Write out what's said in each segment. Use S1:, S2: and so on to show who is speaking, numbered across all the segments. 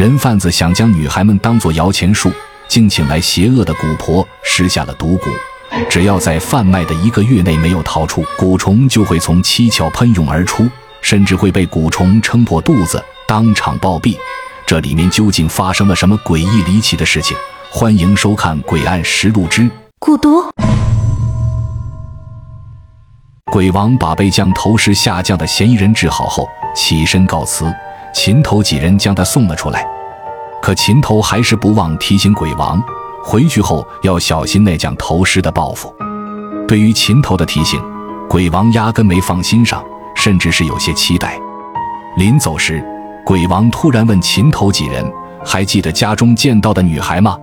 S1: 人贩子想将女孩们当作摇钱树，竟请来邪恶的蛊婆施下了毒蛊。只要在贩卖的一个月内没有逃出，蛊虫就会从七窍喷涌而出，甚至会被蛊虫撑破肚子，当场暴毙。这里面究竟发生了什么诡异离奇的事情？欢迎收看《诡案实录之
S2: 蛊毒》。
S1: 鬼王把被降头师下降的嫌疑人治好后，起身告辞。秦头几人将他送了出来，可秦头还是不忘提醒鬼王。回去后要小心那将头尸的报复。对于秦头的提醒，鬼王压根没放心上，甚至是有些期待。临走时，鬼王突然问秦头几人：“还记得家中见到的女孩吗？”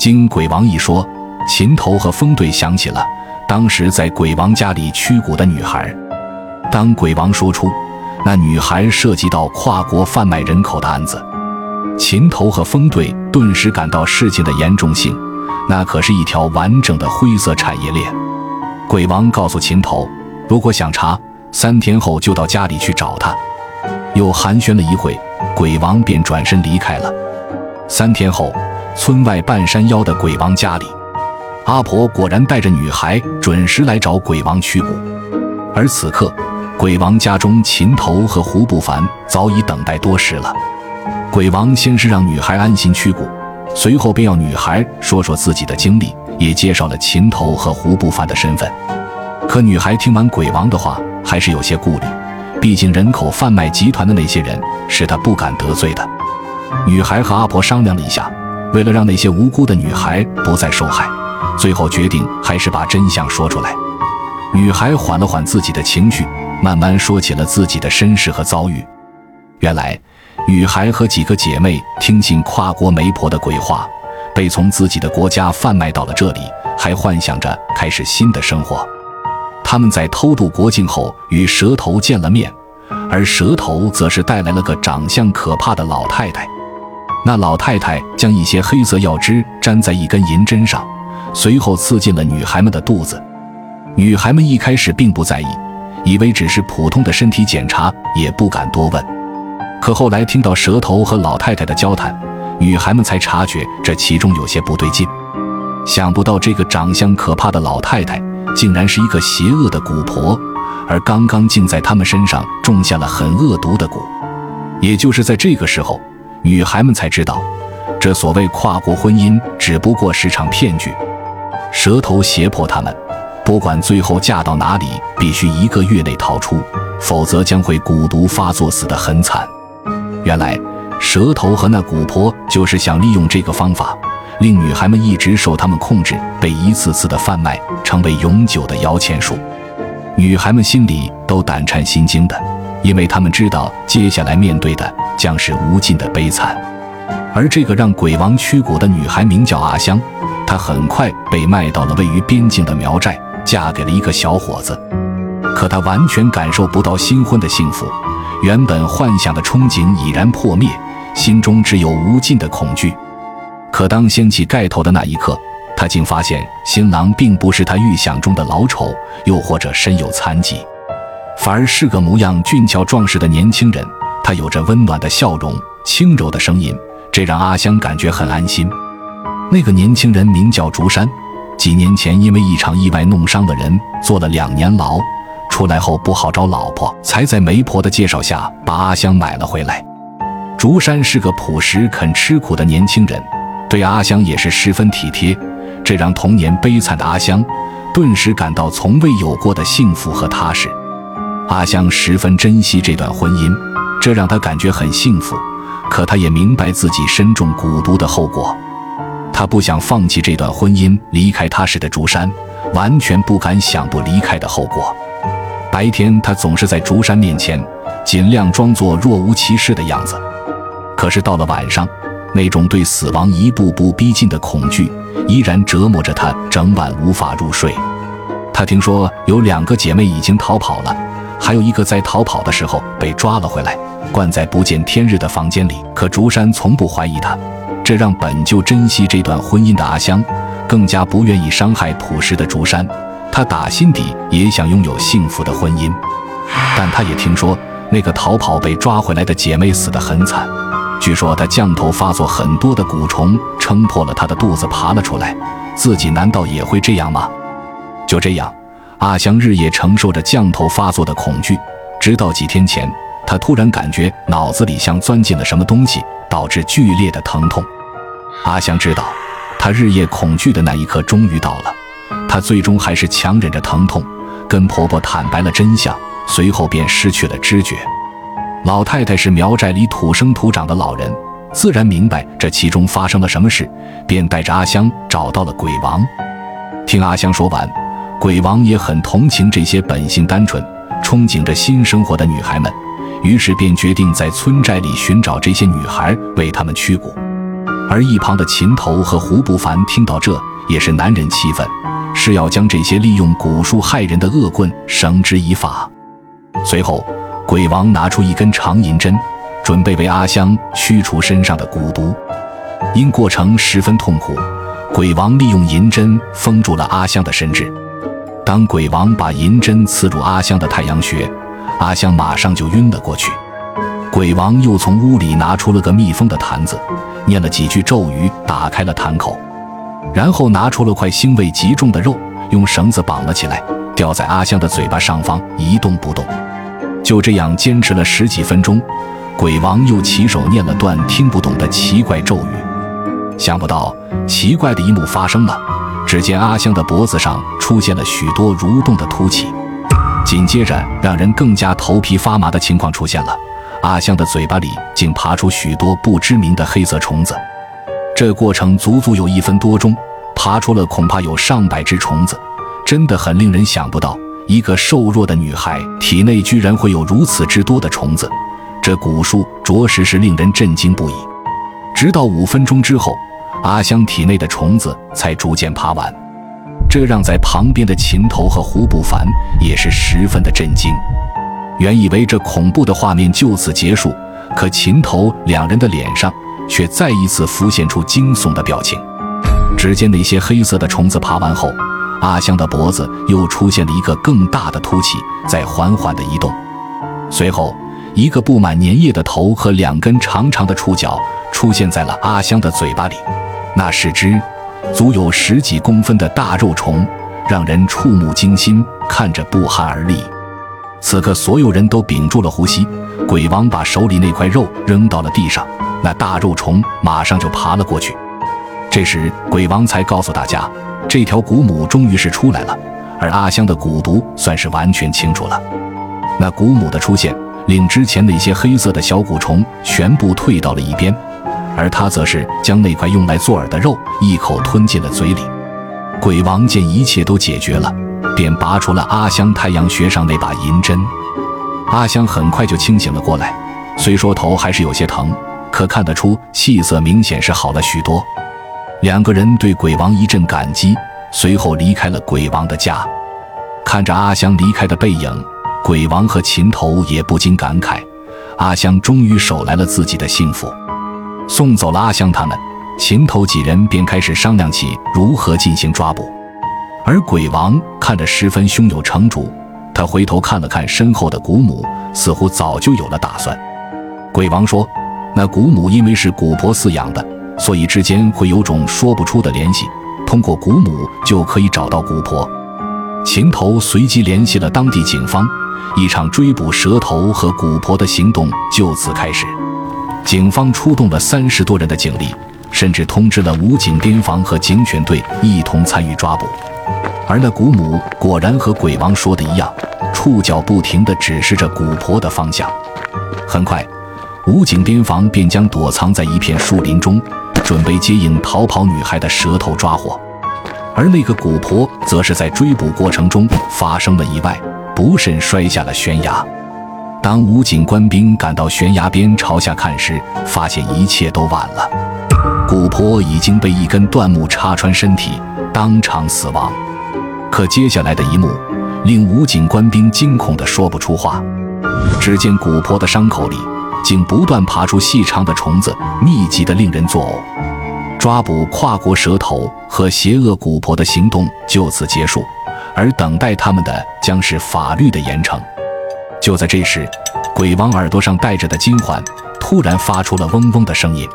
S1: 经鬼王一说，秦头和风队想起了当时在鬼王家里驱蛊的女孩。当鬼王说出那女孩涉及到跨国贩卖人口的案子。秦头和风队顿时感到事情的严重性，那可是一条完整的灰色产业链。鬼王告诉秦头，如果想查，三天后就到家里去找他。又寒暄了一会，鬼王便转身离开了。三天后，村外半山腰的鬼王家里，阿婆果然带着女孩准时来找鬼王驱蛊。而此刻，鬼王家中秦头和胡不凡早已等待多时了。鬼王先是让女孩安心驱蛊，随后便要女孩说说自己的经历，也介绍了秦头和胡不凡的身份。可女孩听完鬼王的话，还是有些顾虑，毕竟人口贩卖集团的那些人是她不敢得罪的。女孩和阿婆商量了一下，为了让那些无辜的女孩不再受害，最后决定还是把真相说出来。女孩缓了缓自己的情绪，慢慢说起了自己的身世和遭遇。原来。女孩和几个姐妹听信跨国媒婆的鬼话，被从自己的国家贩卖到了这里，还幻想着开始新的生活。他们在偷渡国境后与蛇头见了面，而蛇头则是带来了个长相可怕的老太太。那老太太将一些黑色药汁粘在一根银针上，随后刺进了女孩们的肚子。女孩们一开始并不在意，以为只是普通的身体检查，也不敢多问。可后来听到蛇头和老太太的交谈，女孩们才察觉这其中有些不对劲。想不到这个长相可怕的老太太，竟然是一个邪恶的蛊婆，而刚刚竟在他们身上种下了很恶毒的蛊。也就是在这个时候，女孩们才知道，这所谓跨国婚姻只不过是场骗局。蛇头胁迫他们，不管最后嫁到哪里，必须一个月内逃出，否则将会蛊毒发作，死得很惨。原来，蛇头和那蛊婆就是想利用这个方法，令女孩们一直受他们控制，被一次次的贩卖，成为永久的摇钱树。女孩们心里都胆颤心惊的，因为她们知道接下来面对的将是无尽的悲惨。而这个让鬼王驱蛊的女孩名叫阿香，她很快被卖到了位于边境的苗寨，嫁给了一个小伙子。可她完全感受不到新婚的幸福。原本幻想的憧憬已然破灭，心中只有无尽的恐惧。可当掀起盖头的那一刻，他竟发现新郎并不是他预想中的老丑，又或者身有残疾，反而是个模样俊俏壮实的年轻人。他有着温暖的笑容，轻柔的声音，这让阿香感觉很安心。那个年轻人名叫竹山，几年前因为一场意外弄伤了人，坐了两年牢。出来后不好找老婆，才在媒婆的介绍下把阿香买了回来。竹山是个朴实肯吃苦的年轻人，对阿香也是十分体贴，这让童年悲惨的阿香顿时感到从未有过的幸福和踏实。阿香十分珍惜这段婚姻，这让她感觉很幸福。可她也明白自己身中蛊毒的后果，他不想放弃这段婚姻，离开他时的竹山，完全不敢想不离开的后果。白天，他总是在竹山面前，尽量装作若无其事的样子。可是到了晚上，那种对死亡一步步逼近的恐惧，依然折磨着他，整晚无法入睡。他听说有两个姐妹已经逃跑了，还有一个在逃跑的时候被抓了回来，关在不见天日的房间里。可竹山从不怀疑他，这让本就珍惜这段婚姻的阿香，更加不愿意伤害朴实的竹山。他打心底也想拥有幸福的婚姻，但他也听说那个逃跑被抓回来的姐妹死得很惨，据说她降头发作，很多的蛊虫撑破了她的肚子爬了出来，自己难道也会这样吗？就这样，阿香日夜承受着降头发作的恐惧，直到几天前，她突然感觉脑子里像钻进了什么东西，导致剧烈的疼痛。阿香知道，他日夜恐惧的那一刻终于到了，他最终还是强忍着疼痛，跟婆婆坦白了真相，随后便失去了知觉。老太太是苗寨里土生土长的老人，自然明白这其中发生了什么事，便带着阿香找到了鬼王。听阿香说完，鬼王也很同情这些本性单纯、憧憬着新生活的女孩们，于是便决定在村寨里寻找这些女孩，为她们驱蛊。而一旁的秦头和胡不凡听到这，也是男人气愤，是要将这些利用蛊术害人的恶棍绳之以法。随后。鬼王拿出一根长银针，准备为阿香驱除身上的蛊毒。因过程十分痛苦，鬼王利用银针封住了阿香的神智。当鬼王把银针刺入阿香的太阳穴，阿香马上就晕了过去。鬼王又从屋里拿出了个密封的坛子，念了几句咒语，打开了坛口，然后拿出了块腥味极重的肉，用绳子绑了起来，吊在阿香的嘴巴上方，一动不动。就这样坚持了十几分钟，鬼王又起手念了段听不懂的奇怪咒语。想不到奇怪的一幕发生了，只见阿香的脖子上出现了许多蠕动的凸起，紧接着让人更加头皮发麻的情况出现了，阿香的嘴巴里竟爬出许多不知名的黑色虫子。这过程足足有一分多钟，爬出了恐怕有上百只虫子，真的很令人想不到。一个瘦弱的女孩体内居然会有如此之多的虫子，这蛊术着实是令人震惊不已。直到五分钟之后，阿香体内的虫子才逐渐爬完，这让在旁边的秦头和胡不凡也是十分的震惊。原以为这恐怖的画面就此结束，可秦头两人的脸上却再一次浮现出惊悚的表情。只见那些黑色的虫子爬完后。阿香的脖子又出现了一个更大的凸起，在缓缓地移动。随后，一个布满粘液的头和两根长长的触角出现在了阿香的嘴巴里。那是只足有十几公分的大肉虫，让人触目惊心，看着不寒而栗。此刻，所有人都屏住了呼吸。鬼王把手里那块肉扔到了地上，那大肉虫马上就爬了过去。这时，鬼王才告诉大家。这条古母终于是出来了，而阿香的蛊毒算是完全清除了。那古母的出现，令之前那些黑色的小蛊虫全部退到了一边，而他则是将那块用来做饵的肉一口吞进了嘴里。鬼王见一切都解决了，便拔出了阿香太阳穴上那把银针。阿香很快就清醒了过来，虽说头还是有些疼，可看得出气色明显是好了许多。两个人对鬼王一阵感激，随后离开了鬼王的家。看着阿香离开的背影，鬼王和秦头也不禁感慨：阿香终于守来了自己的幸福。送走了阿香他们，秦头几人便开始商量起如何进行抓捕。而鬼王看着十分胸有成竹，他回头看了看身后的古母，似乎早就有了打算。鬼王说：“那古母因为是古婆饲养的。”所以之间会有种说不出的联系，通过古母就可以找到古婆。秦头随即联系了当地警方，一场追捕蛇头和古婆的行动就此开始。警方出动了三十多人的警力，甚至通知了武警边防和警犬队一同参与抓捕。而那古母果然和鬼王说的一样，触角不停地指示着古婆的方向。很快，武警边防便将躲藏在一片树林中。准备接应逃跑女孩的蛇头抓获，而那个蛊婆则是在追捕过程中发生了意外，不慎摔下了悬崖。当武警官兵赶到悬崖边朝下看时，发现一切都晚了，蛊婆已经被一根断木插穿身体，当场死亡。可接下来的一幕令武警官兵惊恐的说不出话。只见蛊婆的伤口里。竟不断爬出细长的虫子，密集的令人作呕。抓捕跨国蛇头和邪恶蛊婆的行动就此结束，而等待他们的将是法律的严惩。就在这时，鬼王耳朵上戴着的金环突然发出了嗡嗡的声音。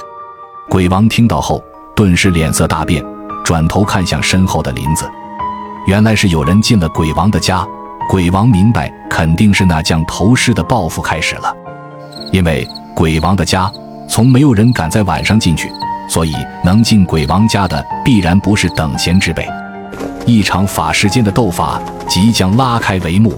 S1: 鬼王听到后，顿时脸色大变，转头看向身后的林子，原来是有人进了鬼王的家。鬼王明白，肯定是那将头尸的报复开始了，因为鬼王的家从没有人敢在晚上进去，所以能进鬼王家的必然不是等闲之辈。一场法师间的斗法即将拉开帷幕。